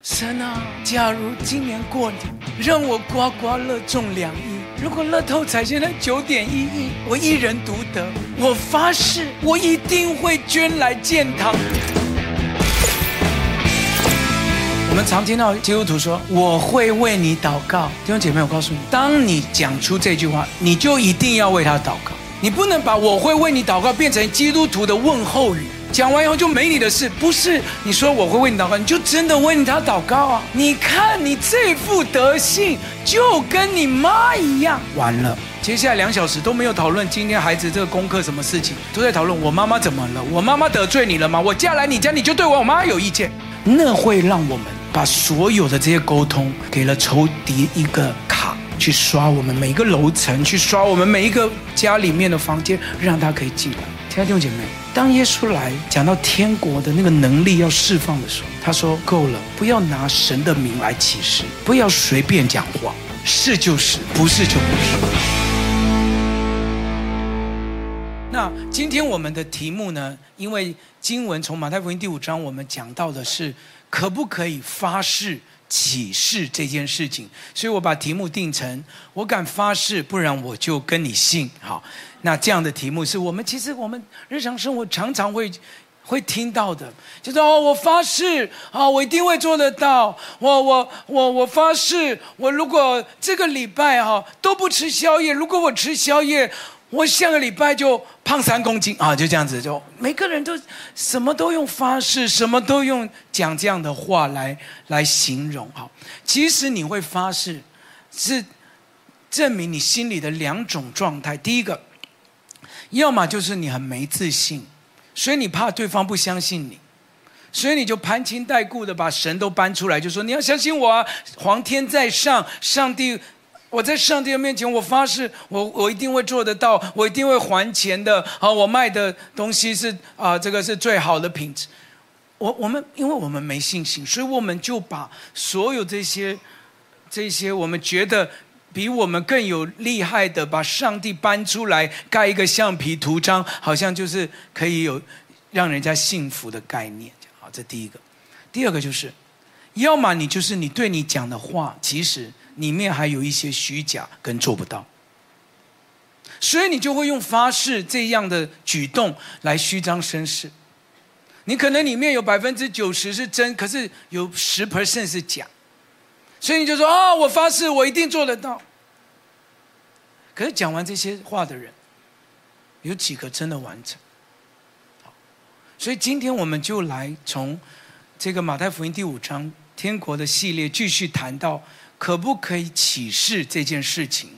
神啊，假如今年过年让我刮刮乐中两亿，如果乐透彩现在九点一亿，我一人独得，我发誓，我一定会捐来建堂。我们常听到基督徒说：“我会为你祷告。”弟兄姐妹，我告诉你，当你讲出这句话，你就一定要为他祷告。你不能把“我会为你祷告”变成基督徒的问候语。讲完以后就没你的事，不是？你说我会为你祷告，你就真的为你他祷告啊！你看你这副德性，就跟你妈一样。完了，接下来两小时都没有讨论今天孩子这个功课什么事情，都在讨论我妈妈怎么了？我妈妈得罪你了吗？我嫁来你家你就对我妈有意见？那会让我们把所有的这些沟通给了仇敌一个卡，去刷我们每一个楼层，去刷我们每一个家里面的房间，让他可以进来。亲爱的弟兄姐妹。当耶稣来讲到天国的那个能力要释放的时候，他说：“够了，不要拿神的名来起誓，不要随便讲话，是就是，不是就不是。”那今天我们的题目呢？因为经文从马太福音第五章，我们讲到的是可不可以发誓起誓这件事情，所以我把题目定成“我敢发誓，不然我就跟你姓”。好。那这样的题目是我们其实我们日常生活常常会会听到的，就是哦，我发誓啊，我一定会做得到。我我我我发誓，我如果这个礼拜哈都不吃宵夜，如果我吃宵夜，我下个礼拜就胖三公斤啊，就这样子，就每个人都什么都用发誓，什么都用讲这样的话来来形容哈。其实你会发誓，是证明你心里的两种状态，第一个。要么就是你很没自信，所以你怕对方不相信你，所以你就攀亲带故的把神都搬出来，就说你要相信我啊！皇天在上，上帝，我在上帝的面前，我发誓，我我一定会做得到，我一定会还钱的。啊，我卖的东西是啊，这个是最好的品质。我我们因为我们没信心，所以我们就把所有这些这些我们觉得。比我们更有厉害的，把上帝搬出来盖一个橡皮图章，好像就是可以有让人家幸福的概念。好，这第一个。第二个就是，要么你就是你对你讲的话，其实里面还有一些虚假跟做不到，所以你就会用发誓这样的举动来虚张声势。你可能里面有百分之九十是真，可是有十 percent 是假。所以你就说啊，我发誓，我一定做得到。可是讲完这些话的人，有几个真的完成？所以今天我们就来从这个马太福音第五章天国的系列继续谈到可不可以启示这件事情，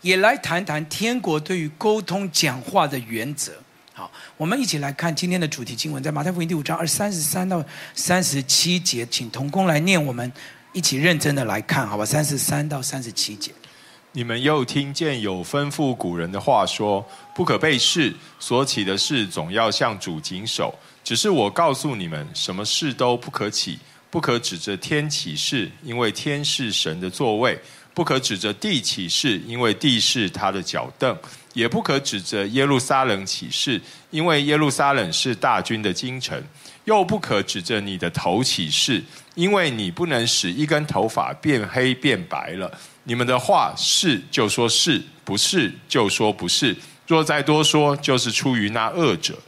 也来谈谈天国对于沟通讲话的原则。好，我们一起来看今天的主题经文，在马太福音第五章二三十三到三十七节，请同工来念我们。一起认真的来看，好吧？三十三到三十七节，你们又听见有吩咐古人的话说：“不可背誓，所起的誓总要向主谨守。”只是我告诉你们，什么事都不可起，不可指着天起誓，因为天是神的座位；不可指着地起誓，因为地是他的脚凳；也不可指着耶路撒冷起誓，因为耶路撒冷是大军的京城；又不可指着你的头起誓。因为你不能使一根头发变黑变白了。你们的话是就说是，不是就说不是。若再多说，就是出于那恶者。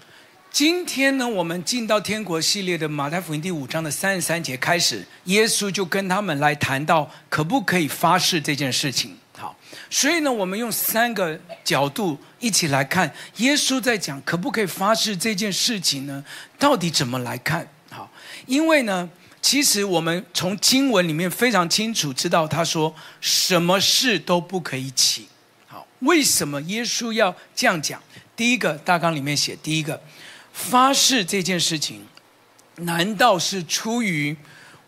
今天呢，我们进到天国系列的马太福音第五章的三十三节开始，耶稣就跟他们来谈到可不可以发誓这件事情。好，所以呢，我们用三个角度一起来看，耶稣在讲可不可以发誓这件事情呢？到底怎么来看？好，因为呢。其实我们从经文里面非常清楚知道，他说什么事都不可以起。好，为什么耶稣要这样讲？第一个大纲里面写，第一个发誓这件事情，难道是出于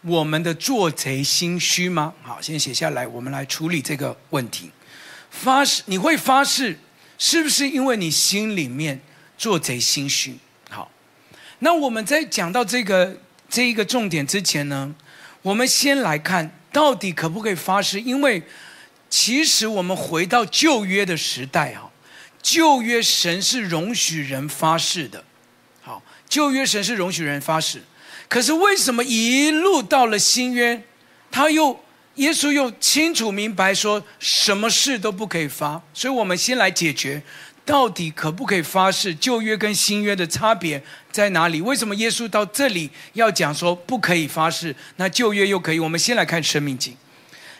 我们的做贼心虚吗？好，先写下来，我们来处理这个问题。发誓，你会发誓，是不是因为你心里面做贼心虚？好，那我们在讲到这个。这一个重点之前呢，我们先来看到底可不可以发誓？因为其实我们回到旧约的时代啊，旧约神是容许人发誓的。好，旧约神是容许人发誓，可是为什么一路到了新约，他又耶稣又清楚明白说什么事都不可以发？所以我们先来解决，到底可不可以发誓？旧约跟新约的差别在哪里？为什么耶稣到这里要讲说不可以发誓？那旧约又可以？我们先来看《生命记》，《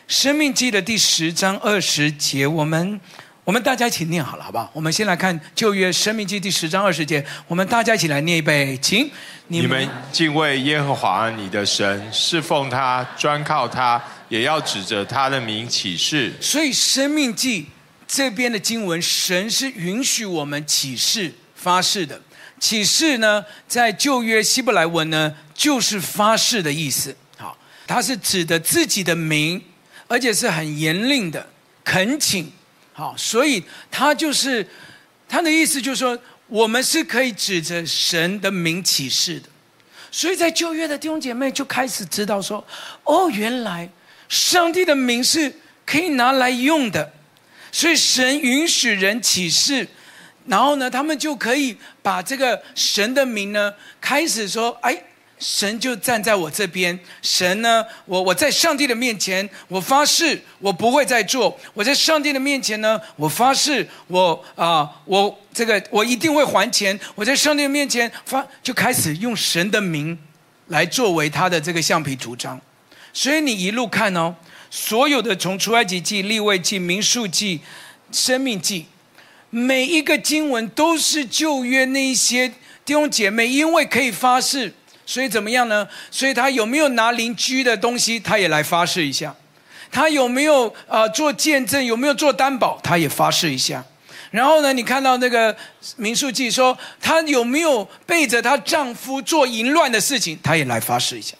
生命记》的第十章二十节，我们。我们大家一起念好了，好不好？我们先来看旧约《生命记》第十章二十节，我们大家一起来念一遍，请你们，敬畏耶和华你的神，侍奉他，专靠他，也要指着他的名起誓。所以《生命记》这边的经文，神是允许我们起誓发誓的。起誓呢，在旧约希伯来文呢，就是发誓的意思。好，它是指的自己的名，而且是很严厉的恳请。好，所以他就是他的意思，就是说我们是可以指着神的名起誓的。所以在旧约的弟兄姐妹就开始知道说，哦，原来上帝的名是可以拿来用的。所以神允许人起誓，然后呢，他们就可以把这个神的名呢，开始说，哎。神就站在我这边，神呢，我我在上帝的面前，我发誓，我不会再做。我在上帝的面前呢，我发誓，我啊、我这个我一定会还钱。我在上帝的面前发，就开始用神的名来作为他的这个橡皮图章。所以你一路看哦，所有的从出埃及记、利未记、民数记、生命记，每一个经文都是旧约那些弟兄姐妹，因为可以发誓。所以怎么样呢？所以他有没有拿邻居的东西，他也来发誓一下；他有没有啊、呃、做见证，有没有做担保，他也发誓一下。然后呢，你看到那个民数记说，他有没有背着她丈夫做淫乱的事情，他也来发誓一下。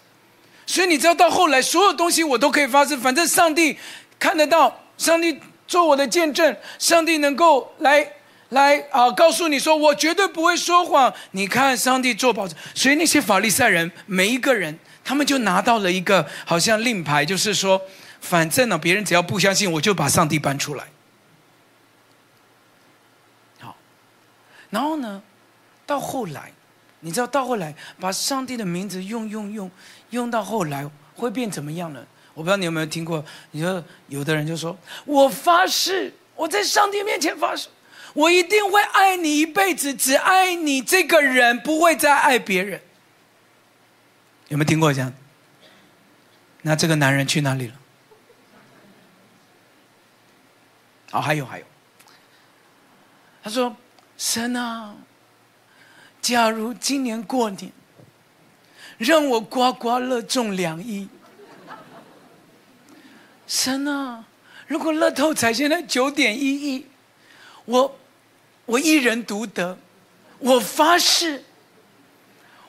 所以你知道，到后来所有东西我都可以发生，反正上帝看得到，上帝做我的见证，上帝能够来。来啊、告诉你说，我绝对不会说谎。你看，上帝做保证。所以那些法利赛人，每一个人，他们就拿到了一个好像令牌，就是说，反正呢，别人只要不相信，我就把上帝搬出来。好，然后呢，到后来，你知道，到后来把上帝的名字用用用用到后来会变怎么样呢？我不知道你有没有听过？你说有的人就说：“我发誓，我在上帝面前发誓。”我一定会爱你一辈子，只爱你这个人，不会再爱别人。有没有听过这样？那这个男人去哪里了？哦，还有还有。他说：“神啊，假如今年过年，让我刮刮乐中两亿。神啊，如果乐透彩现在九点一亿。”我，我一人独得，我发誓，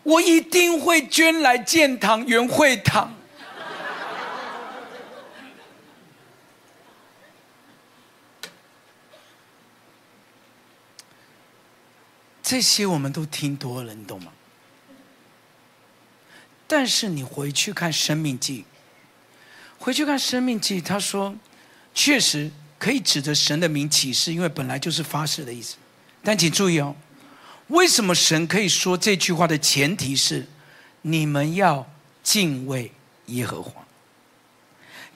我一定会捐来建堂元会堂。这些我们都听多了，你懂吗？但是你回去看《生命记》，回去看《生命记》，他说，确实。可以指着神的名起誓，因为本来就是发誓的意思。但请注意哦，为什么神可以说这句话的前提是你们要敬畏耶和华？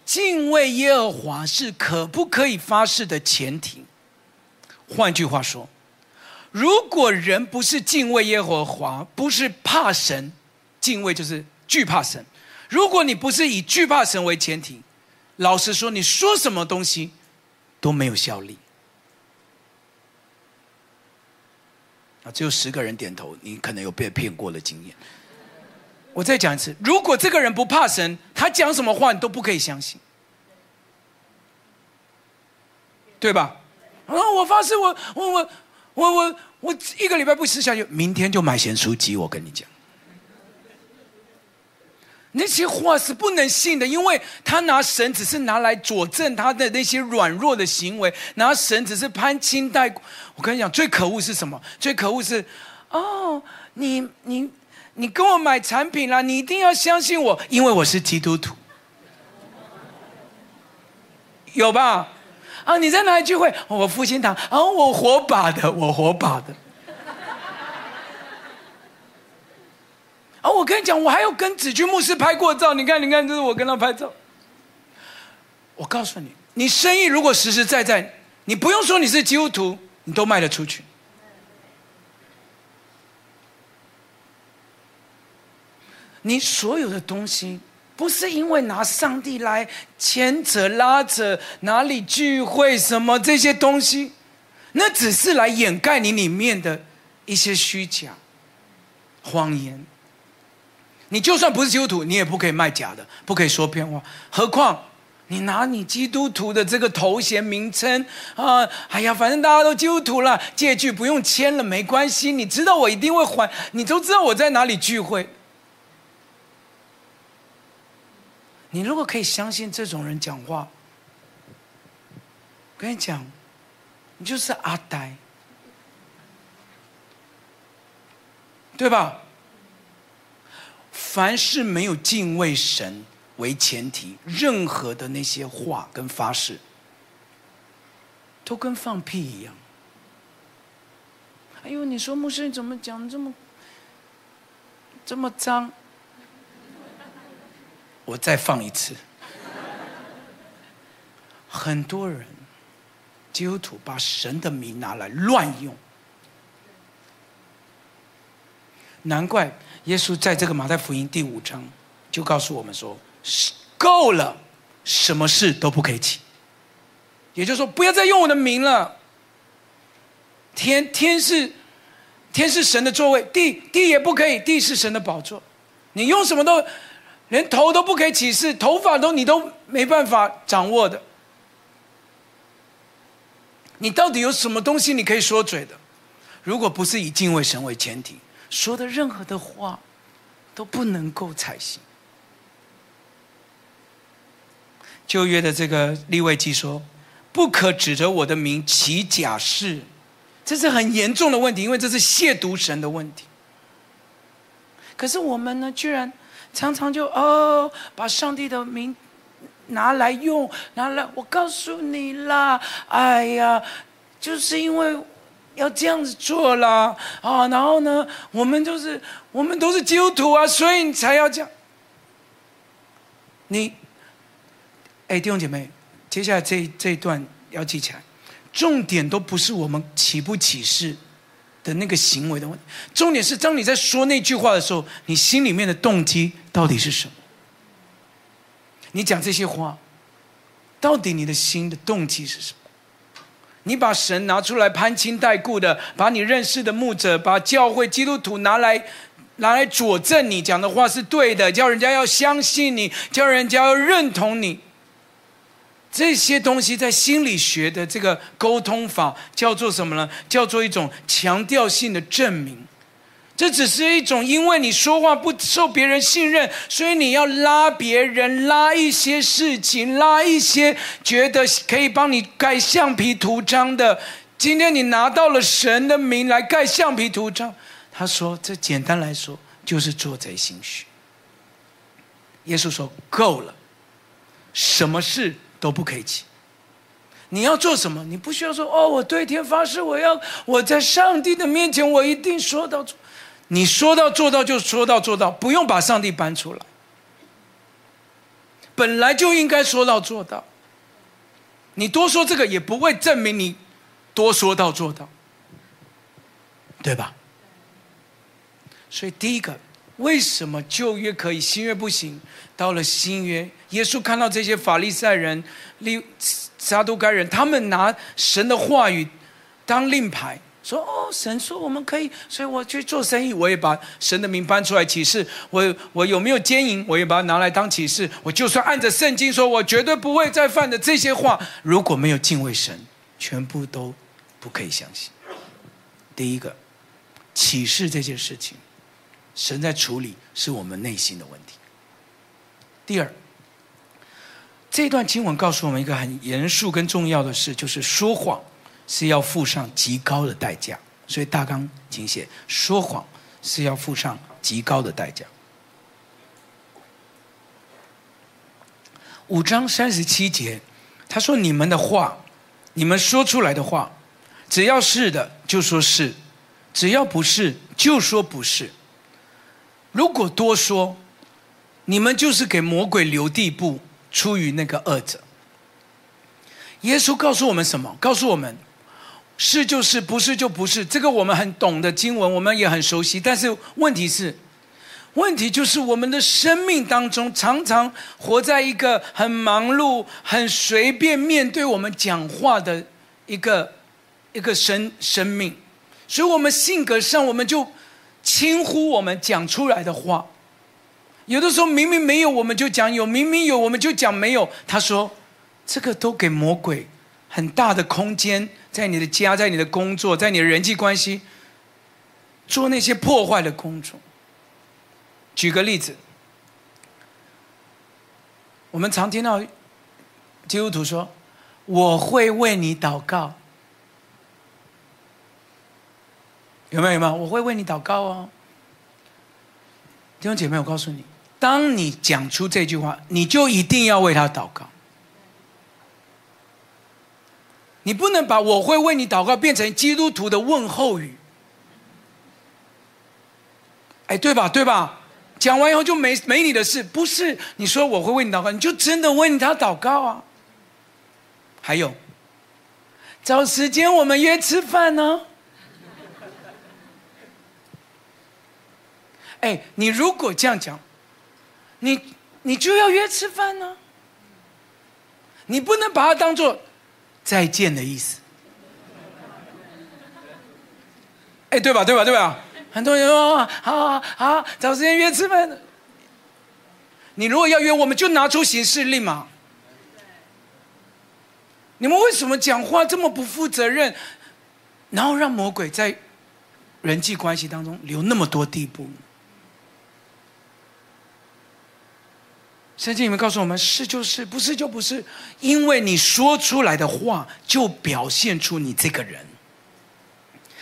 敬畏耶和华是可不可以发誓的前提。换句话说，如果人不是敬畏耶和华，不是怕神，敬畏就是惧怕神。如果你不是以惧怕神为前提，老实说，你说什么东西？都没有效力啊！只有十个人点头，你可能有被骗过的经验。我再讲一次，如果这个人不怕神，他讲什么话你都不可以相信，对吧？啊！我发誓，我我我我我我一个礼拜不吃下去，明天就买咸酥鸡。我跟你讲。那些话是不能信的，因为他拿神只是拿来佐证他的那些软弱的行为，拿神只是攀亲带故。我跟你讲，最可恶是什么？最可恶是，哦，你你你跟我买产品啦，你一定要相信我，因为我是基督徒，有吧？啊，你在哪里聚会？我复兴堂啊，我火把的，我火把的。啊，我跟你讲，我还有跟子君牧师拍过照，你看，你看，这是我跟他拍照。我告诉你，你生意如果实实在在，你不用说你是基督徒，你都卖得出去。你所有的东西，不是因为拿上帝来牵扯拉扯，哪里聚会什么这些东西，那只是来掩盖你里面的一些虚假、谎言。你就算不是基督徒，你也不可以卖假的，不可以说骗话。何况你拿你基督徒的这个头衔名称啊，哎呀，反正大家都基督徒了，借据不用签了，没关系。你知道我一定会还，你都知道我在哪里聚会。你如果可以相信这种人讲话，我跟你讲，你就是阿呆，对吧？凡是没有敬畏神为前提，任何的那些话跟发誓，都跟放屁一样。哎呦，你说牧师你怎么讲这么这么脏？我再放一次，很多人基督徒把神的名拿来乱用，难怪耶稣在这个马太福音第五章就告诉我们说：“够了，什么事都不可以起。”也就是说，不要再用我的名了。天天是天是神的座位，地地也不可以，地是神的宝座，你用什么都。连头都不可以起誓，头发都你都没办法掌握的。你到底有什么东西你可以说嘴的？如果不是以敬畏神为前提，说的任何的话都不能够采信。旧约的这个利未记说，不可指着我的名起假誓，这是很严重的问题，因为这是亵渎神的问题。可是我们呢，居然。常常就哦，把上帝的名拿来用，拿来我告诉你啦，哎呀，就是因为要这样子做啦啊，然后呢，我们就是我们都是基督徒啊，所以你才要这样。你，哎，弟兄姐妹，接下来这这一段要记起来，重点都不是我们起不起誓。的那个行为的问题，重点是当你在说那句话的时候，你心里面的动机到底是什么？你讲这些话，到底你的心的动机是什么？你把神拿出来攀亲带故的，把你认识的牧者、把教会基督徒拿来拿来佐证你讲的话是对的，叫人家要相信你，叫人家要认同你。这些东西在心理学的这个沟通法叫做什么呢？叫做一种强调性的证明。这只是一种，因为你说话不受别人信任，所以你要拉别人，拉一些事情，拉一些觉得可以帮你盖橡皮图章的。今天你拿到了神的名来盖橡皮图章，他说：“这简单来说就是做贼心虚。”耶稣说：“够了，什么事？”都不可以起。你要做什么？你不需要说哦，我对天发誓，我要我在上帝的面前，我一定说到做。你说到做到就说到做到，不用把上帝搬出来。本来就应该说到做到。你多说这个也不会证明你多说到做到，对吧？所以第一个。为什么旧约可以，新约不行？到了新约，耶稣看到这些法利赛人、利撒都该人，他们拿神的话语当令牌，说：“哦，神说我们可以，所以我去做生意，我也把神的名搬出来启示。我我有没有奸淫，我也把它拿来当启示。我就算按着圣经说，我绝对不会再犯的这些话，如果没有敬畏神，全部都不可以相信。第一个，启示这件事情。”神在处理是我们内心的问题。第二，这段经文告诉我们一个很严肃跟重要的事，就是说谎是要付上极高的代价。所以大纲请写：说谎是要付上极高的代价。五章三十七节，他说：“你们的话，你们说出来的话，只要是的就说是，只要不是就说不是。”如果多说，你们就是给魔鬼留地步，出于那个恶者。耶稣告诉我们什么？告诉我们，是就是，不是就不是。这个我们很懂的经文，我们也很熟悉。但是问题是，问题就是我们的生命当中，常常活在一个很忙碌、很随便面对我们讲话的一个一个生生命，所以我们性格上，我们就轻忽我们讲出来的话。有的时候明明没有，我们就讲有；明明有，我们就讲没有。他说。这个都给魔鬼很大的空间，在你的家，在你的工作，在你的人际关系，做那些破坏的工作。举个例子，我们常听到基督徒说：“我会为你祷告。”有没有？有没有？我会为你祷告哦。弟兄姐妹，我告诉你，当你讲出这句话，你就一定要为他祷告。你不能把我会为你祷告变成基督徒的问候语，哎，对吧？对吧？讲完以后就没没你的事，不是？你说我会为你祷告，你就真的为他祷告啊。还有，找时间我们约吃饭呢。哎，你如果这样讲，你你就要约吃饭呢。你不能把它当做。再见的意思，哎，对吧？对吧？对吧？很多人说，好好好，找时间约吃饭。你如果要约，我们就拿出行事历嘛。你们为什么讲话这么不负责任，然后让魔鬼在人际关系当中留那么多地步？圣经里面告诉我们：是就是，不是就不是，因为你说出来的话就表现出你这个人。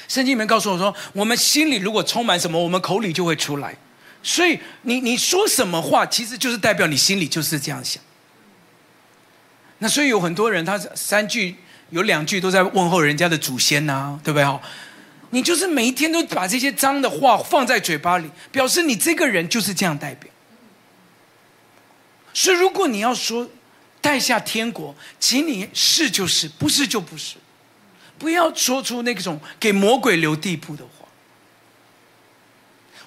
圣经里面告诉我说：我们心里如果充满什么，我们口里就会出来。所以你你说什么话，其实就是代表你心里就是这样想。那所以有很多人，他三句有两句都在问候人家的祖先呐、对不对？好，你就是每一天都把这些脏的话放在嘴巴里，表示你这个人就是这样代表。所以，如果你要说带下天国，请你是就是，不是就不是，不要说出那种给魔鬼留地步的话。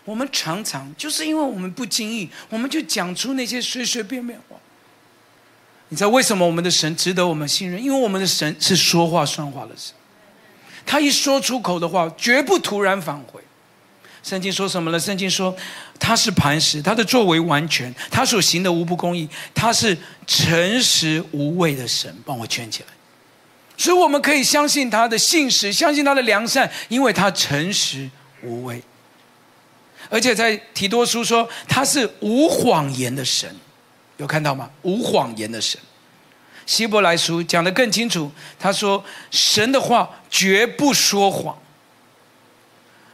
我们常常就是因为我们不经意，我们就讲出那些随随便便话。你知道为什么我们的神值得我们信任？因为我们的神是说话算话的神，他一说出口的话，绝不突然返回。圣经说什么呢？圣经说他是磐石，他的作为完全，他所行的无不公义，他是诚实无伪的神。帮我圈起来。所以我们可以相信他的信实，相信他的良善，因为他诚实无伪。而且在提多书说他是无谎言的神，有看到吗？无谎言的神。希伯来书讲得更清楚，他说神的话绝不说谎。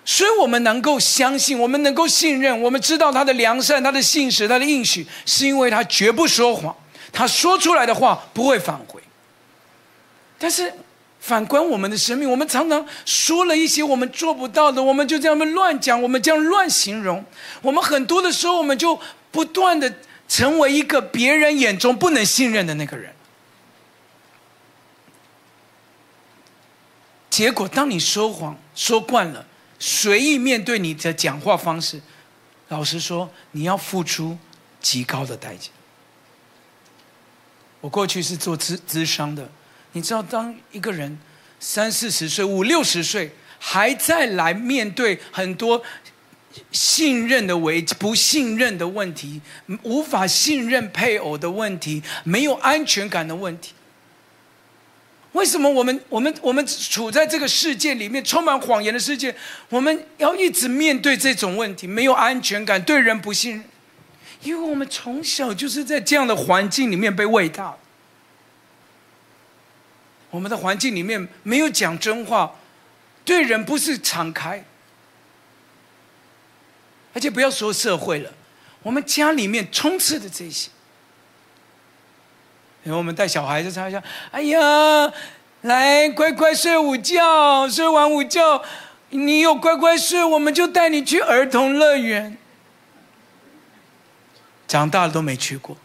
所以我们能够相信，我们能够信任，我们知道他的良善、他的信实、他的应许，是因为他绝不说谎，他说出来的话不会返回。但是反观我们的生命，我们常常说了一些我们做不到的，我们就这样乱讲，我们这样乱形容，我们很多的时候，我们就不断的成为一个别人眼中不能信任的那个人。结果，当你说谎说惯了。随意面对你的讲话方式，老实说，你要付出极高的代价。我过去是做咨咨商的，你知道，当一个人三四十岁、五六十岁，还在来面对很多信任的危、不信任的问题、无法信任配偶的问题、没有安全感的问题。为什么我们我们我们处在这个世界里面，充满谎言的世界，我们要一直面对这种问题，没有安全感，对人不信任？因为我们从小就是在这样的环境里面被喂大。我们的环境里面没有讲真话，对人不是敞开，而且不要说社会了，我们家里面充斥着这些。然后我们带小孩子唱一下，哎呀，来乖乖睡午觉，睡完午觉，你有乖乖睡，我们就带你去儿童乐园。长大了都没去过，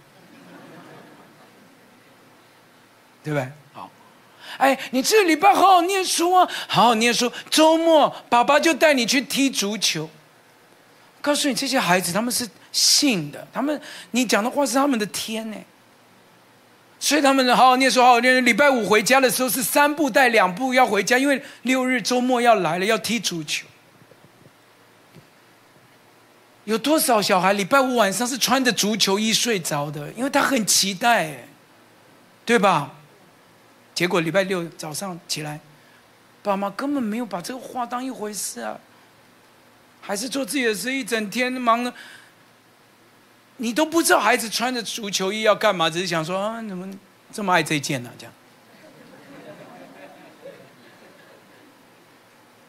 对不对？好，哎，你这个礼拜好好念书啊，好好念书。周末爸爸就带你去踢足球。告诉你，这些孩子他们是信的，他们你讲的话是他们的天呢。所以他们好好念书，好好念。礼拜五回家的时候是三步带两步要回家，因为六日周末要来了，要踢足球。有多少小孩礼拜五晚上是穿着足球衣睡着的？因为他很期待，对吧？结果礼拜六早上起来，爸妈根本没有把这个话当一回事啊，还是做自己的事，一整天忙了。你都不知道孩子穿着足球衣要干嘛，只是想说啊，怎么这么爱这件呢？这样。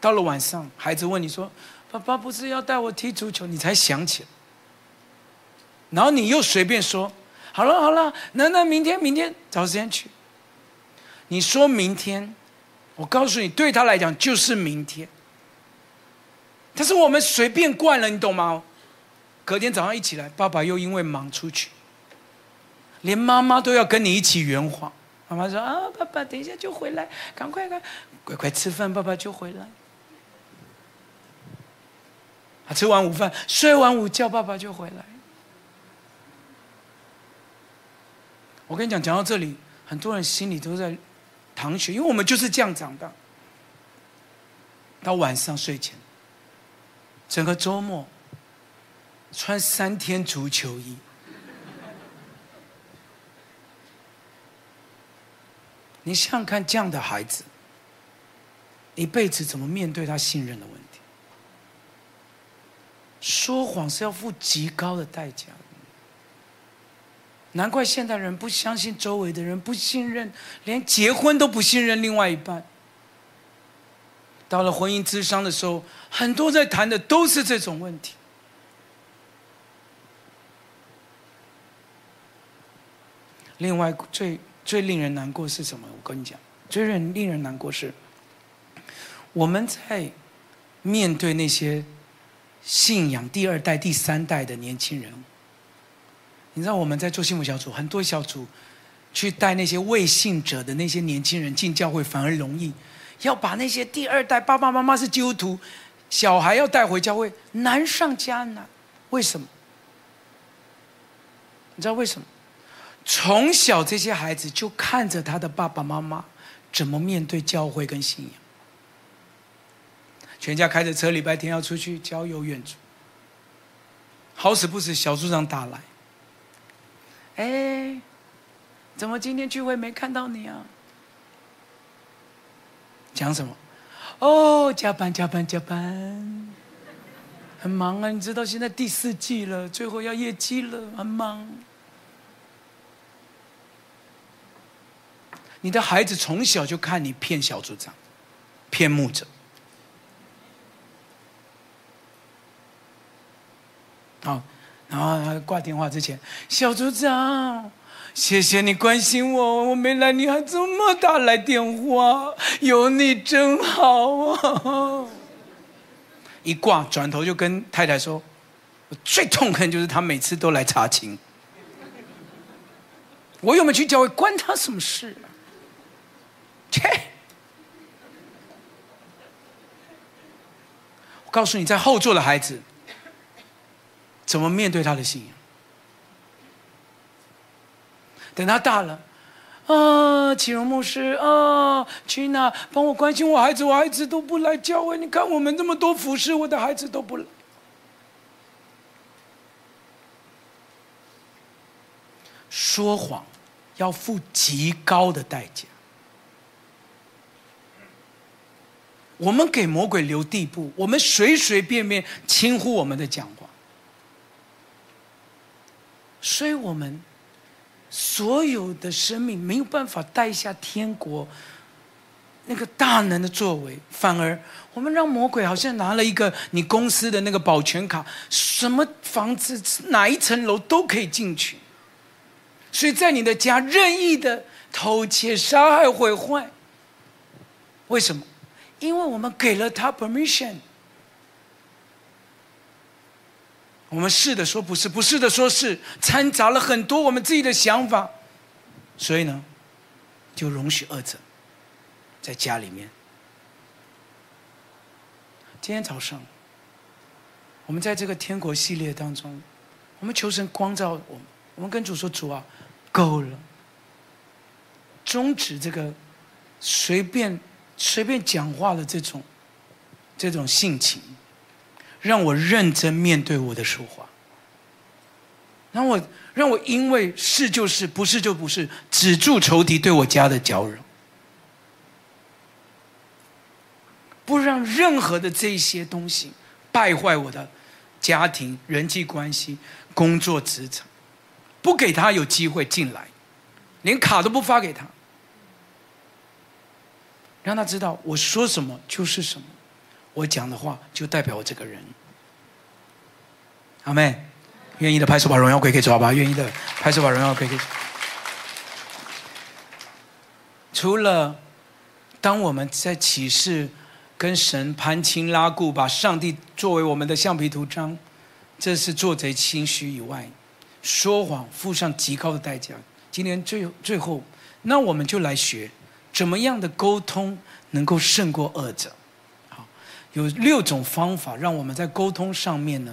到了晚上，孩子问你说。爸爸不是要带我踢足球，你才想起来，然后你又随便说，好了好了，那那明天明天找时间去。你说明天，我告诉你，对他来讲就是明天。但是我们随便惯了，你懂吗？隔天早上一起来，爸爸又因为忙出去，连妈妈都要跟你一起圆谎。妈妈说啊，爸爸等一下就回来，赶快快，乖乖吃饭，爸爸就回来。吃完午饭，睡完午觉，爸爸就回来。我跟你讲，讲到这里，很多人心里都在淌血，因为我们就是这样长大。到晚上睡前，整个周末穿三天足球衣，你想想看，这样的孩子，一辈子怎么面对他信任的问题？说谎是要付极高的代价的，难怪现代人不相信周围的人，不信任，连结婚都不信任另外一半。到了婚姻咨商的时候，很多在谈的都是这种问题。另外，最最令人难过是什么？我跟你讲，最令令人难过是，我们在面对那些。信仰第二代、第三代的年轻人，你知道我们在做幸福小组，很多小组去带那些未信者的那些年轻人进教会，反而容易；要把那些第二代爸爸妈妈是基督徒，小孩要带回教会，难上加难。为什么？你知道为什么？从小这些孩子就看着他的爸爸妈妈怎么面对教会跟信仰。全家开着车，礼拜天要出去郊游远足。好死不死，小组长打来。哎，怎么今天聚会没看到你啊？讲什么？哦，加班加班加班，很忙啊！你知道现在第四季了，最后要业绩了，很忙。你的孩子从小就看你骗小组长，骗牧者。好，然后他挂电话之前，小组长，谢谢你关心我，我没来，你还这么打来电话，有你真好啊！一挂，转头就跟太太说，我最痛恨就是他每次都来查勤，我有没有去教会，关他什么事？我告诉你，在后座的孩子。怎么面对他的信仰？等他大了，啊，启荣牧师啊，去哪帮我关心我孩子，我孩子都不来教会。你看我们这么多服侍，我的孩子都不来。说谎要付极高的代价。我们给魔鬼留地步，我们随随便便轻忽我们的讲话。所以我们所有的生命没有办法带下天国那个大能的作为，反而我们让魔鬼好像拿了一个你公司的那个保全卡，什么房子哪一层楼都可以进去。所以在你的家任意的偷窃、杀害、毁坏，为什么？因为我们给了他 permission。我们是的说不是，不是的说是，掺杂了很多我们自己的想法，所以呢，就容许二者在家里面。今天早上，我们在这个天国系列当中，我们求神光照我们，我们跟主说：“主啊，够了，终止这个随便随便讲话的这种这种性情。”让我认真面对我的说话，让我让我因为是就是，不是就不是，止住仇敌对我家的搅扰，不让任何的这些东西败坏我的家庭、人际关系、工作、职场，不给他有机会进来，连卡都不发给他，让他知道我说什么就是什么。我讲的话就代表我这个人，阿妹，愿意的拍手把荣耀归给主，好吧？愿意的拍手把荣耀归给。除了当我们在启示跟神盘情拉故，把上帝作为我们的橡皮图章，这是做贼心虚以外，说谎付上极高的代价。今天最最后，那我们就来学怎么样的沟通能够胜过二者。有六种方法，让我们在沟通上面呢，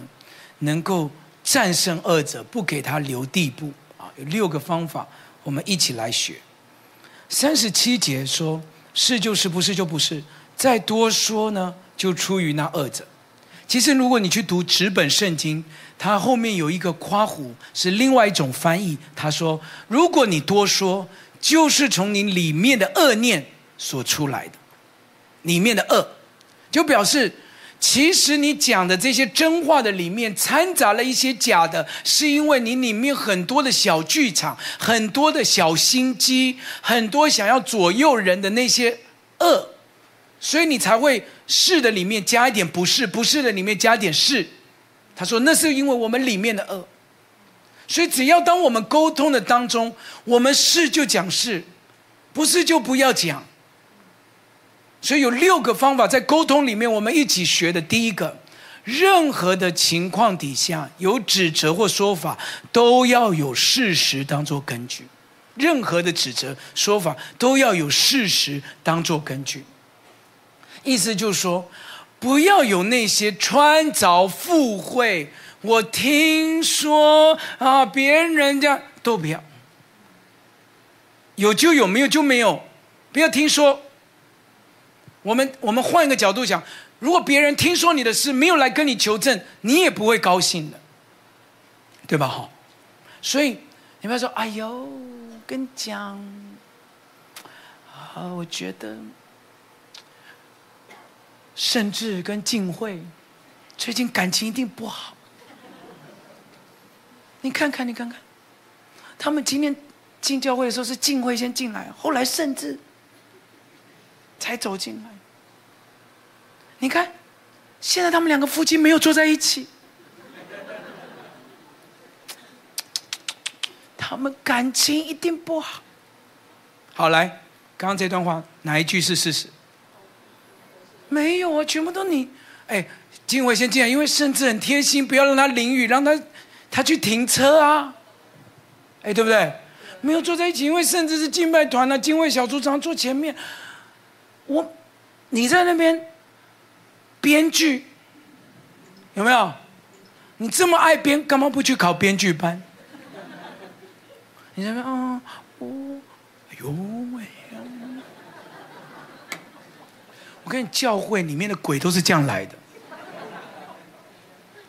能够战胜二者，不给他留地步啊！有六个方法，我们一起来学。三十七节说：“是就是，不是就不是。再多说呢，就出于那二者。”其实，如果你去读纸本圣经，它后面有一个夸虎，是另外一种翻译。他说：“如果你多说，就是从你里面的恶念所出来的，里面的恶。”就表示，其实你讲的这些真话的里面掺杂了一些假的，是因为你里面很多的小剧场，很多的小心机，很多想要左右人的那些恶，所以你才会是的里面加一点不是，不是的里面加一点是。他说那是因为我们里面的恶，所以只要当我们沟通的当中，我们是就讲是，不是就不要讲。所以有六个方法在沟通里面，我们一起学的。第一个，任何的情况底下有指责或说法，都要有事实当做根据。任何的指责说法都要有事实当做根据。意思就是说，不要有那些穿凿附会。我听说啊，别人家都不要。有就有，没有就没有。不要听说。我们我们换一个角度讲，如果别人听说你的事没有来跟你求证，你也不会高兴的，对吧？哈，所以你不要说，哎呦，跟你讲，啊，我觉得，甚至跟静慧最近感情一定不好。你看看，你看看，他们今天进教会的时候是静慧先进来，后来甚至才走进来。你看，现在他们两个夫妻没有坐在一起，他们感情一定不好。好，来，刚刚这段话哪一句是事实？没有啊，全部都你。哎，静伟先进来，因为甚至很贴心，不要让他淋雨，让他他去停车啊。哎，对不对？没有坐在一起，因为甚至是敬拜团啊，敬畏小组长坐前面。我，你在那边。编剧有没有？你这么爱编，干嘛不去考编剧班？你在那边啊？哦，哎呦喂！我跟你教会里面的鬼都是这样来的，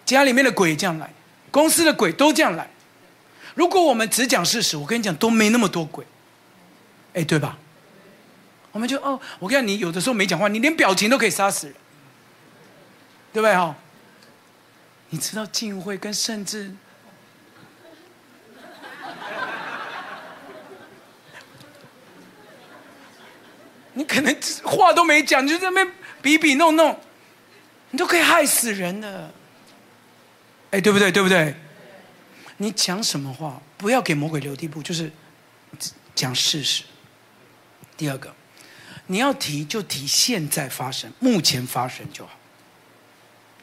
家里面的鬼也这样来，公司的鬼都这样来。如果我们只讲事实，我跟你讲都没那么多鬼，哎，对吧？我们就哦，我跟你讲，你有的时候没讲话，你连表情都可以杀死人。对不对哈？你知道敬会跟甚至，你可能话都没讲，就在那边比比弄弄，你都可以害死人的。哎，对不对？对不对？你讲什么话，不要给魔鬼留地步，就是讲事实。第二个，你要提就提现在发生、目前发生就好。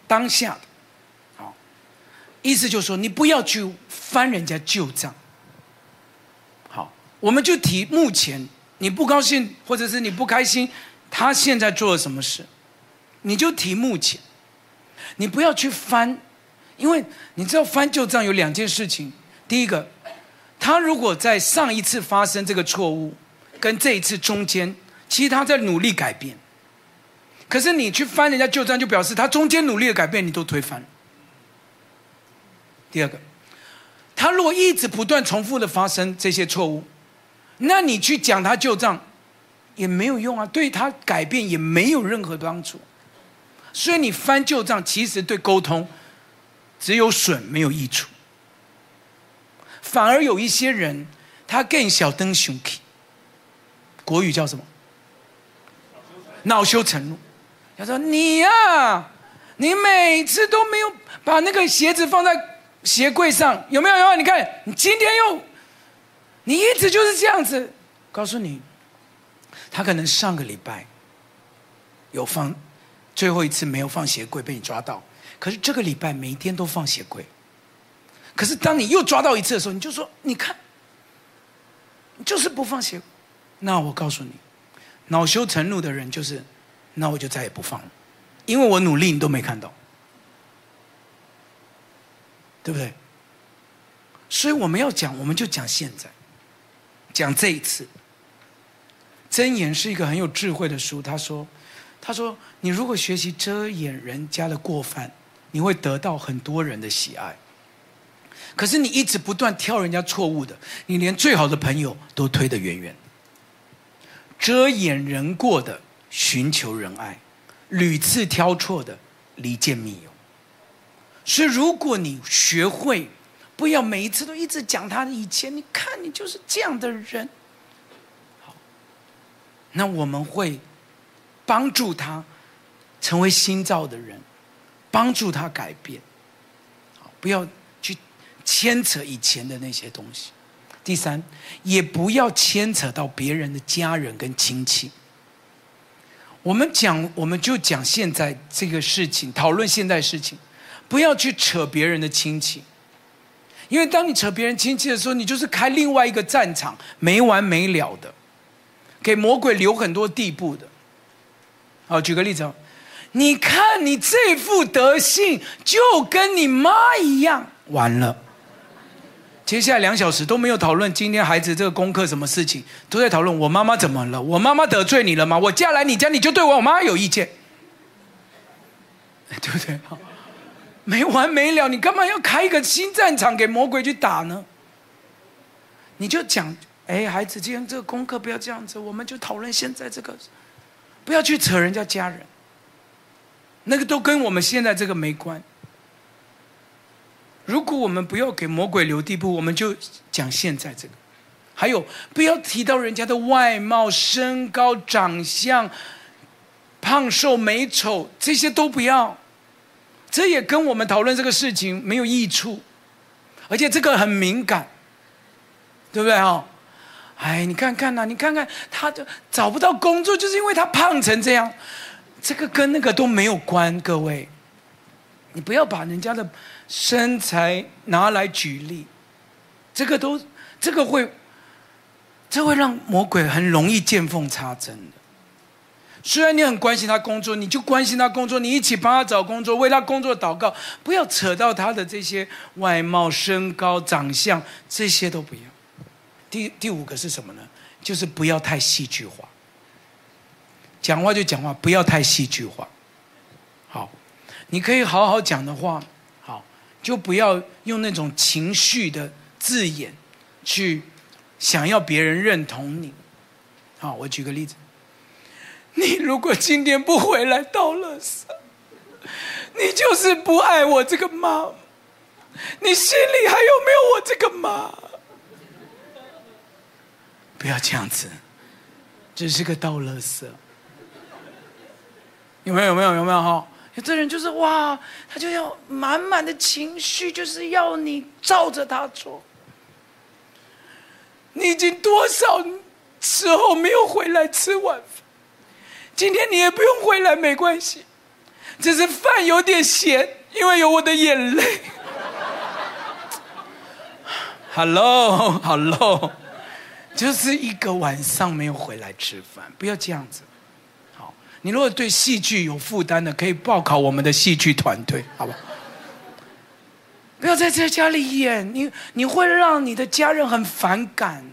当下，好，意思就是说，你不要去翻人家旧账。好，我们就提目前你不高兴，或者是你不开心，他现在做了什么事，你就提目前，你不要去翻，因为你知道翻旧账有两件事情。第一个，他如果在上一次发生这个错误，跟这一次中间，其实他在努力改变。可是你去翻人家旧账，就表示他中间努力的改变，你都推翻。第二个，他如果一直不断重复的发生这些错误，那你去讲他旧账也没有用啊，对他改变也没有任何帮助。所以你翻旧账，其实对沟通只有损没有益处。反而有一些人，他更小灯熊气，国语叫什么？恼羞成怒。他说：“你呀、啊，你每次都没有把那个鞋子放在。”鞋柜上有没有？有没有？你看，你今天又，你一直就是这样子。告诉你，他可能上个礼拜有放，最后一次没有放鞋柜被你抓到，可是这个礼拜每一天都放鞋柜。可是当你又抓到一次的时候，你就说：“你看，就是不放鞋。”那我告诉你，恼羞成怒的人就是，那我就再也不放了，因为我努力你都没看到。对不对？所以我们要讲，我们就讲现在，讲这一次。箴言是一个很有智慧的书。他说：“他说，你如果学习遮掩人家的过犯，你会得到很多人的喜爱。可是你一直不断挑人家错误的，你连最好的朋友都推得远远。遮掩人过的，寻求人爱；屡次挑错的，离间密友。”所以，如果你学会不要每一次都一直讲他的以前，你看你就是这样的人，好，那我们会帮助他成为新造的人，帮助他改变，不要去牵扯以前的那些东西。第三，也不要牵扯到别人的家人跟亲戚。我们讲，我们就讲现在这个事情，讨论现在事情。不要去扯别人的亲戚，因为当你扯别人亲戚的时候，你就是开另外一个战场，没完没了的，给魔鬼留很多地步的。好，举个例子，你看你这副德性，就跟你妈一样，完了。接下来两小时都没有讨论今天孩子这个功课什么事情，都在讨论我妈妈怎么了？我妈妈得罪你了吗？我嫁来你家，你就对我妈有意见，对不对？没完没了，你干嘛要开一个新战场给魔鬼去打呢？你就讲，哎，孩子，今天这个功课不要这样子，我们就讨论现在这个，不要去扯人家家人，那个都跟我们现在这个没关。如果我们不要给魔鬼留地步，我们就讲现在这个。还有，不要提到人家的外貌、身高、长相、胖瘦、美丑，这些都不要。这也跟我们讨论这个事情没有益处，而且这个很敏感，对不对哈？哎，你看看呐、你看看，他就找不到工作，就是因为他胖成这样，这个跟那个都没有关。各位，你不要把人家的身材拿来举例，这个都，这个会，这会让魔鬼很容易见缝插针的。虽然你很关心他工作，你就关心他工作，你一起帮他找工作，为他工作祷告，不要扯到他的这些外貌、身高、长相，这些都不要。第第五个是什么呢？就是不要太戏剧化。讲话就讲话，不要太戏剧化。好，你可以好好讲的话，好，就不要用那种情绪的字眼去想要别人认同你。好，我举个例子。你如果今天不回来倒垃圾，你就是不爱我这个妈。你心里还有没有我这个妈？不要这样子，只是个倒垃圾。有没有？有没有？有没有？哈，有的人就是哇，他就要满满的情绪，就是要你照着他做。你已经多少时候没有回来吃晚饭？今天你也不用回来，没关系，只是饭有点咸，因为有我的眼泪。，Hello，Hello，就是一个晚上没有回来吃饭，不要这样子。你如果对戏剧有负担的，可以报考我们的戏剧团队，好不好？不要在这家里演，你你会让你的家人很反感。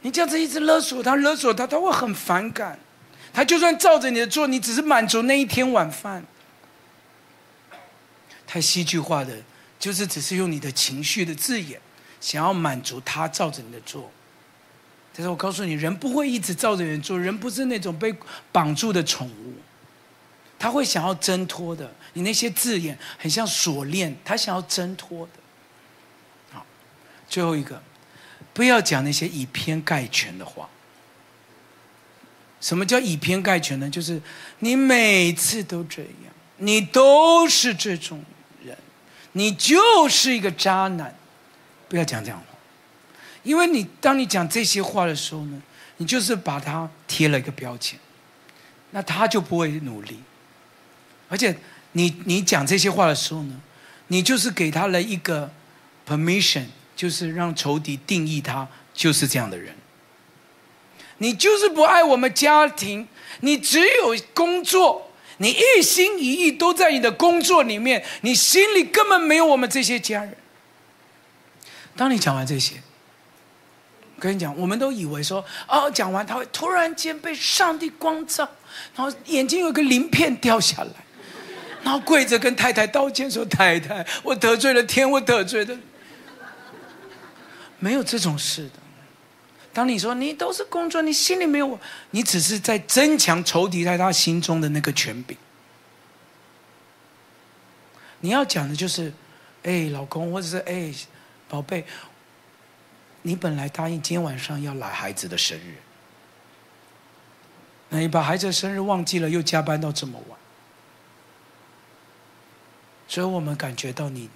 你这样子一直勒索他，勒索他，他会很反感。他就算照着你的做，你只是满足那一天晚饭。太戏剧化的，就是只是用你的情绪的字眼，想要满足他照着你的做。但是我告诉你，人不会一直照着人做，人不是那种被绑住的宠物。他会想要挣脱的，你那些字眼很像锁链，他想要挣脱的。好，最后一个，不要讲那些以偏概全的话。什么叫以偏概全呢？就是你每次都这样，你都是这种人，你就是一个渣男。不要讲这样，因为你当你讲这些话的时候呢，你就是把他贴了一个标签，那他就不会努力。而且你，你讲这些话的时候呢，你就是给他了一个 permission，就是让仇敌定义他就是这样的人。你就是不爱我们家庭，你只有工作，你一心一意都在你的工作里面，你心里根本没有我们这些家人。当你讲完这些，跟你讲，我们都以为说，哦，讲完他会突然间被上帝光照，然后眼睛有个鳞片掉下来。然后跪着跟太太道歉，说：“太太，我得罪了天，我得罪了。”没有这种事的。当你说你都是工作，你心里没有我，你只是在增强仇敌在他心中的那个权柄。你要讲的就是：“哎，老公，或者是哎，宝贝，你本来答应今天晚上要来孩子的生日，那你把孩子的生日忘记了，又加班到这么晚。”所以我们感觉到你，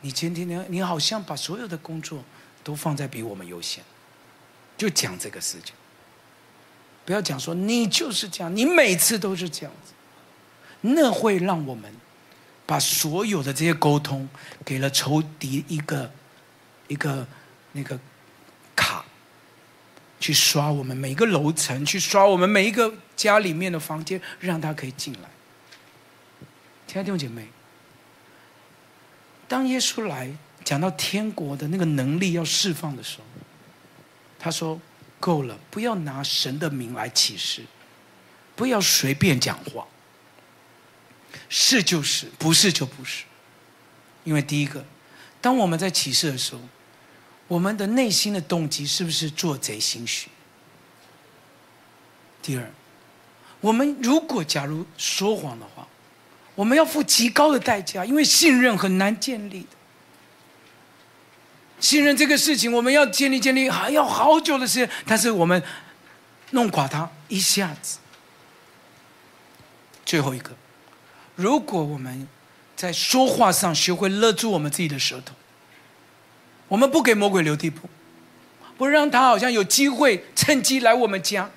你今天呢你好像把所有的工作都放在比我们优先，就讲这个事情。不要讲说你就是这样，你每次都是这样子，那会让我们把所有的这些沟通给了仇敌一个一个那个卡，去刷我们每一个楼层，去刷我们每一个家里面的房间，让他可以进来。亲爱的弟兄姐妹。当耶稣来讲到天国的那个能力要释放的时候，他说：“够了，不要拿神的名来启示，不要随便讲话，是就是，不是就不是。因为第一个，当我们在启示的时候，我们的内心的动机是不是做贼心虚？第二，我们如果假如说谎的话。”我们要付极高的代价，因为信任很难建立的。信任这个事情，我们要建立建立还要好久的时间，但是我们弄垮它一下子。最后一个，如果我们在说话上学会勒住我们自己的舌头，我们不给魔鬼留地步，不让他好像有机会趁机来我们家，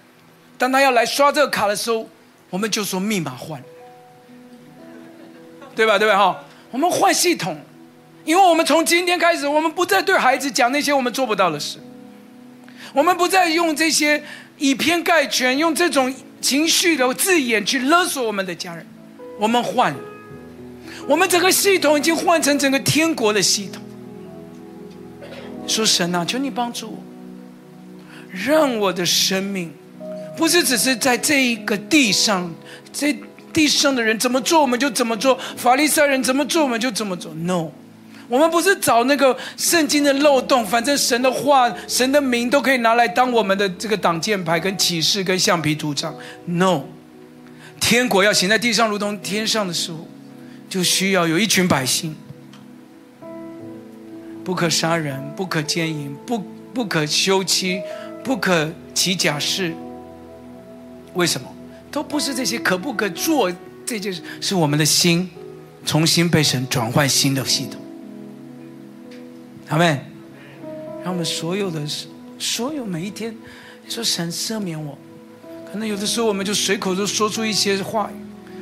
当他要来刷这个卡的时候，我们就说密码换。对吧？对吧？哈，我们换系统，因为我们从今天开始，我们不再对孩子讲那些我们做不到的事，我们不再用这些以偏概全、用这种情绪的字眼去勒索我们的家人。我们换了，我们整个系统已经换成整个天国的系统。说神啊，求你帮助我，让我的生命不是只是在这一个地上这。地上的人怎么做，我们就怎么做；法利赛人怎么做，我们就怎么做。No，我们不是找那个圣经的漏洞，反正神的话、神的名都可以拿来当我们的这个挡箭牌、跟启示、跟橡皮图章。No，天国要行在地上，如同天上的时候，就需要有一群百姓，不可杀人，不可奸淫，不不可休妻，不可起假誓。为什么？都不是这些可不可做这件事，是我们的心重新被神转换新的系统。阿们，让我们所有的所有每一天说神赦免我，可能有的时候我们就随口就说出一些话语，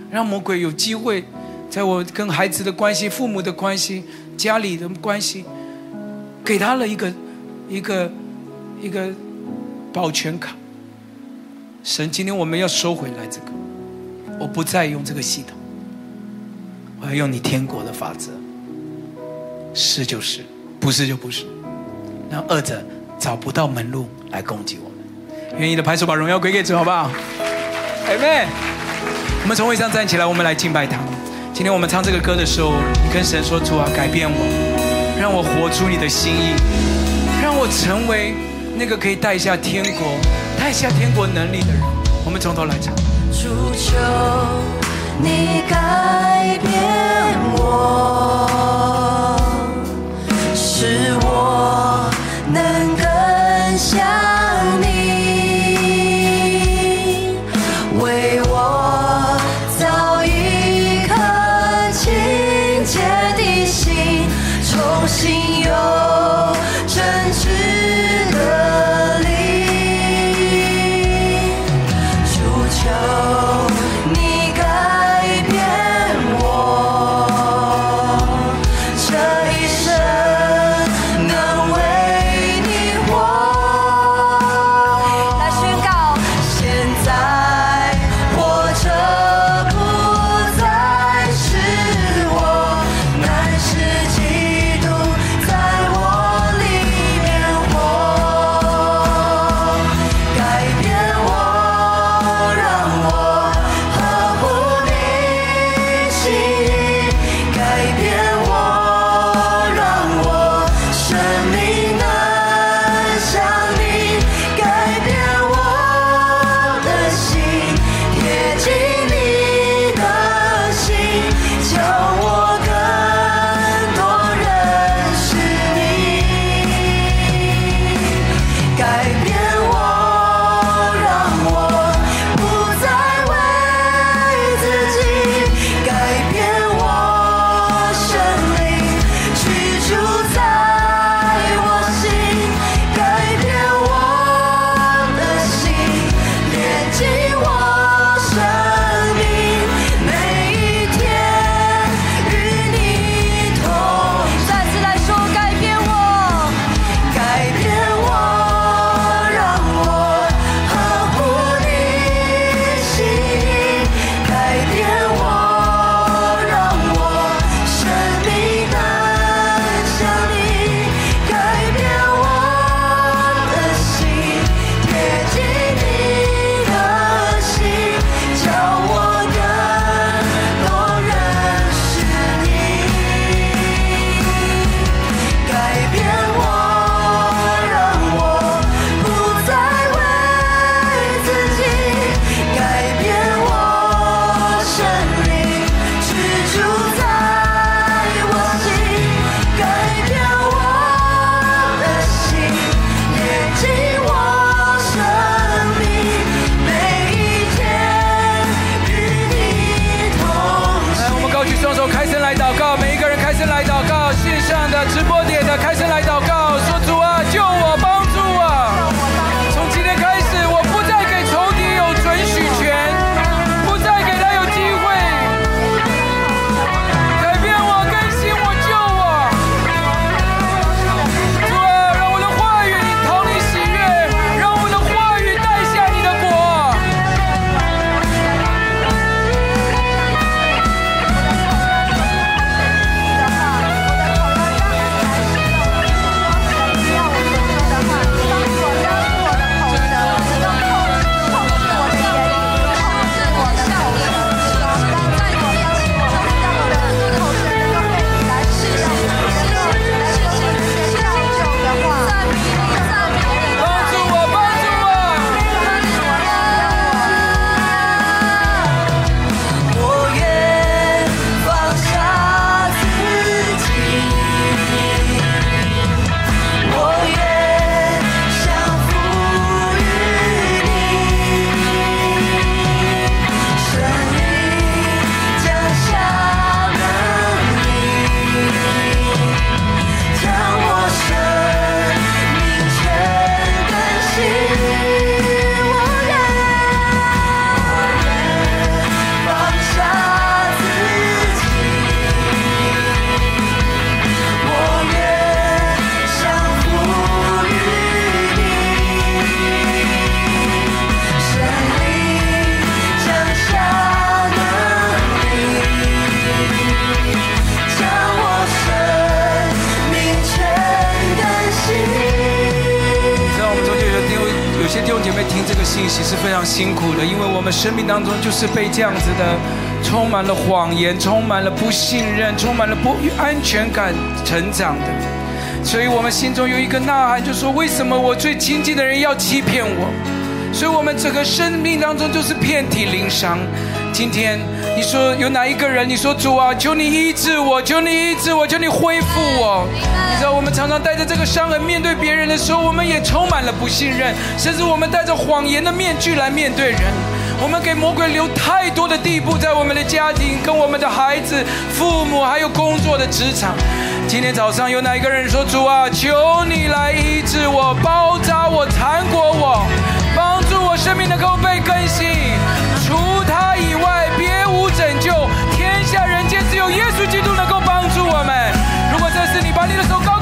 让魔鬼有机会在我跟孩子的关系、父母的关系、家里的关系，给他了一个一个一个保全卡。神，今天我们要收回来这个，我不再用这个系统，我要用你天国的法则，是就是，不是就不是，让恶者找不到门路来攻击我们。愿意的拍手，把荣耀归给主，好不好？Amen。我们从位上站起来，我们来敬拜他。今天我们唱这个歌的时候，你跟神说：“主啊，改变我，让我活出你的心意，让我成为那个可以带下天国、带下天国能力的人。”我们从头来唱。主求你改变我，有些弟兄姐妹听这个信息是非常辛苦的，因为我们生命当中就是被这样子的充满了谎言、充满了不信任、充满了不安全感成长的，所以我们心中有一个呐喊，就说：为什么我最亲近的人要欺骗我？所以我们整个生命当中就是遍体鳞伤。今天你说有哪一个人？你说主啊，求你医治我，求你医治我，求你恢复我。你知道我们常常带着这个伤痕面对别人的时候，我们也充满了不信任，甚至我们带着谎言的面具来面对人。我们给魔鬼留太多的地步，在我们的家庭、跟我们的孩子、父母，还有工作的职场。今天早上有哪一个人说主啊，求你来医治我，包扎我，缠裹我，帮助我生命能够被更新。除他以外，耶稣基督能够帮助我们。如果这是你，把你的手高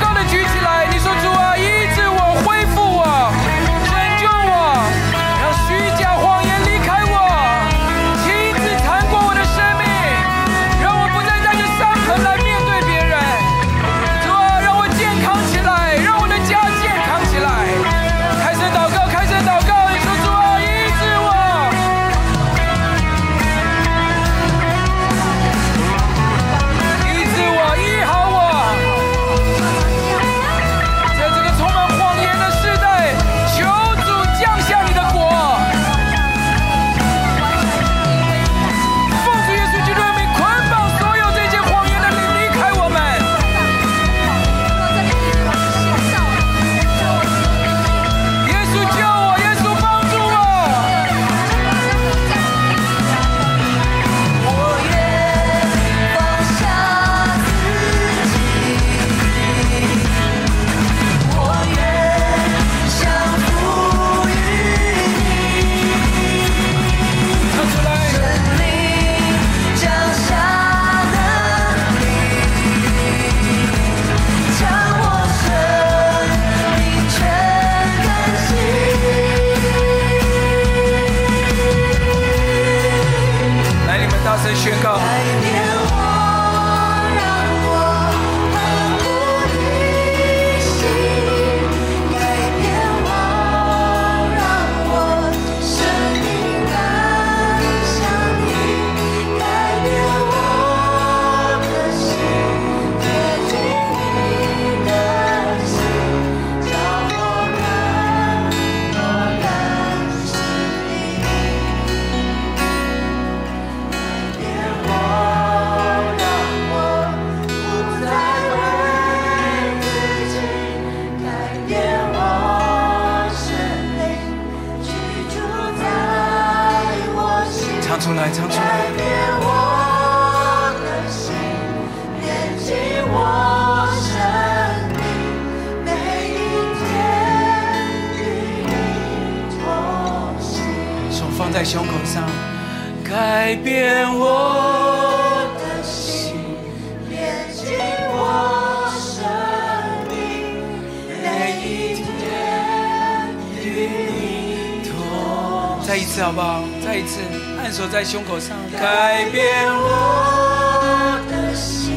再一次好不好？再一次按手在胸口上。改变我的心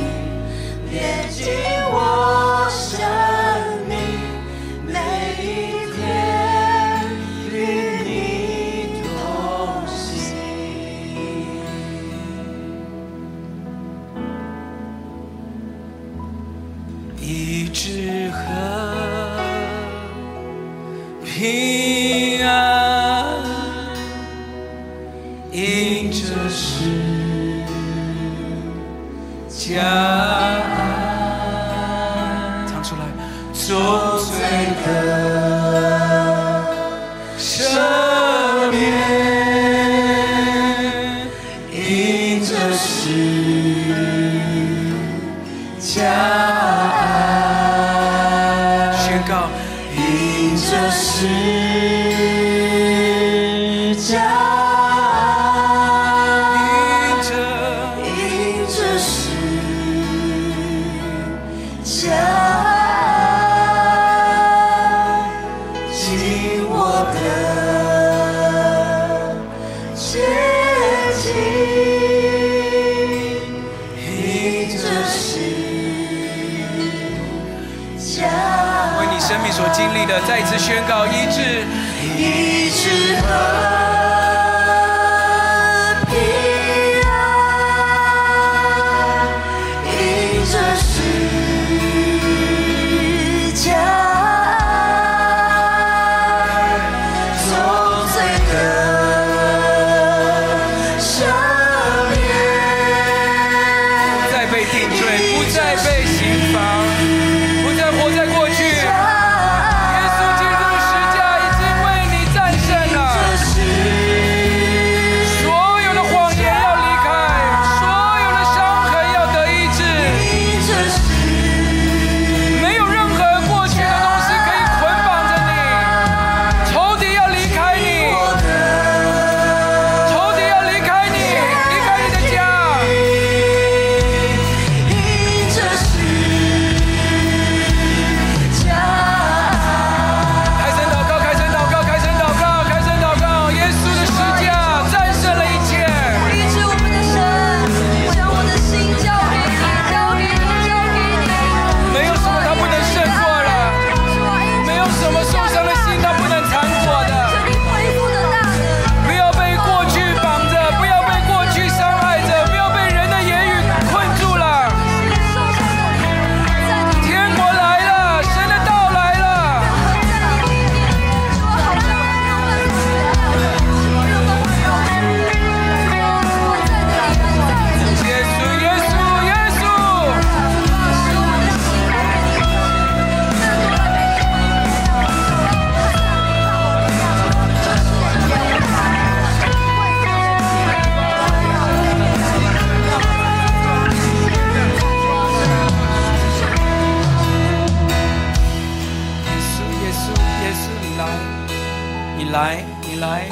来，你来，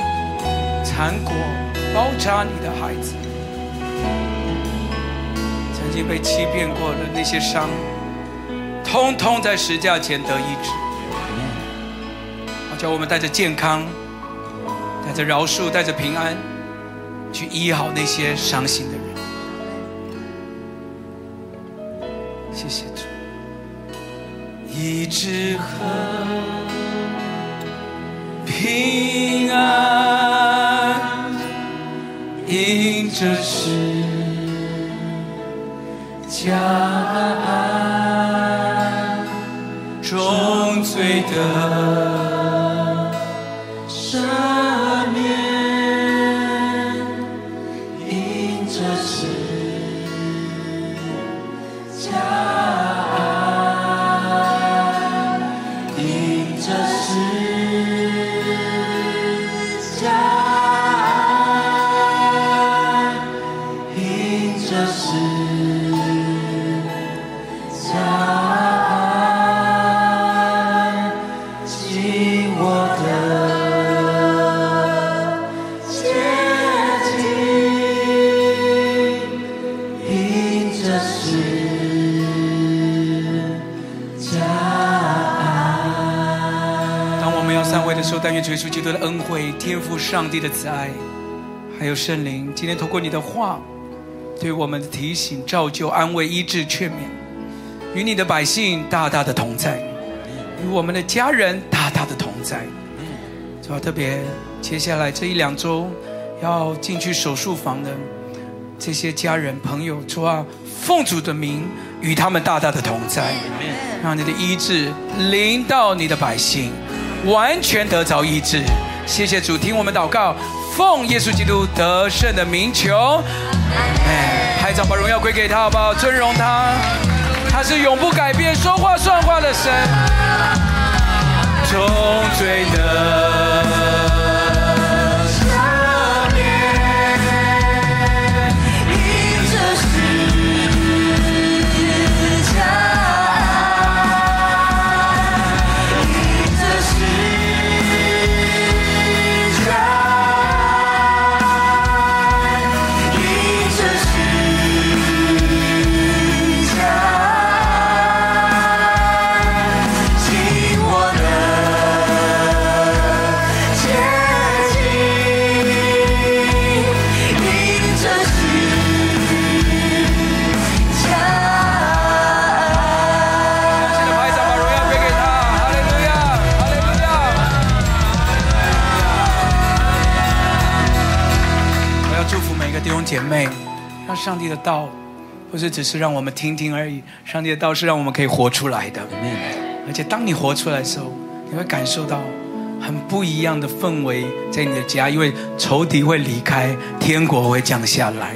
缠裹包扎你的孩子。曾经被欺骗过的那些伤，通通在十架前得医治。好，叫我们带着健康，带着饶恕，带着平安，去医好那些伤心的人。谢谢主。医治和平安迎着是家安重醉的基督的恩惠、天赋上帝的慈爱，还有圣灵，今天透过你的话，对我们的提醒、照旧、安慰、医治、劝勉，与你的百姓大大的同在，与我们的家人大大的同在。主要特别接下来这一两周要进去手术房的这些家人朋友，主啊，奉主的名与他们大大的同在。让你的医治临到你的百姓，完全得着医治。谢谢主，听我们祷告，奉耶稣基督得胜的名求。哎，拍掌把荣耀归给他，好不好？尊荣他，他是永不改变、说话算话的神。重罪的上帝的道，不是只是让我们听听而已，上帝的道是让我们可以活出来的。而且当你活出来的时候，你会感受到很不一样的氛围在你的家，因为仇敌会离开，天国会降下来。